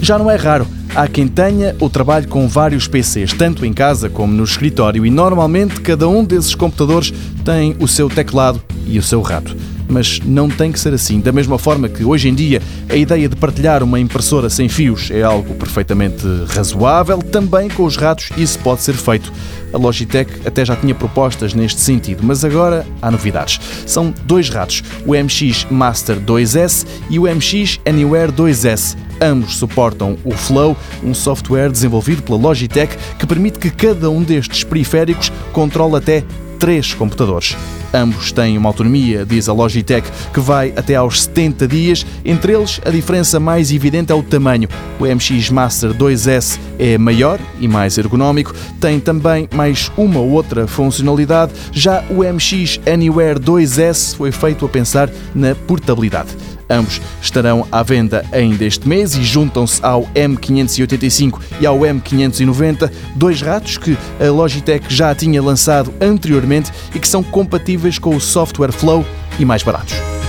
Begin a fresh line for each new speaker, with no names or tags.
Já não é raro. Há quem tenha ou trabalhe com vários PCs, tanto em casa como no escritório, e normalmente cada um desses computadores tem o seu teclado e o seu rato. Mas não tem que ser assim. Da mesma forma que hoje em dia a ideia de partilhar uma impressora sem fios é algo perfeitamente razoável, também com os ratos isso pode ser feito. A Logitech até já tinha propostas neste sentido, mas agora há novidades. São dois ratos, o MX Master 2S e o MX Anywhere 2S. Ambos suportam o Flow, um software desenvolvido pela Logitech que permite que cada um destes periféricos controle até três computadores. Ambos têm uma autonomia, diz a Logitech, que vai até aos 70 dias. Entre eles, a diferença mais evidente é o tamanho. O MX Master 2S é maior e mais ergonómico, tem também mais uma ou outra funcionalidade. Já o MX Anywhere 2S foi feito a pensar na portabilidade. Ambos estarão à venda ainda este mês e juntam-se ao M585 e ao M590, dois ratos que a Logitech já tinha lançado anteriormente e que são compatíveis com o software Flow e mais baratos.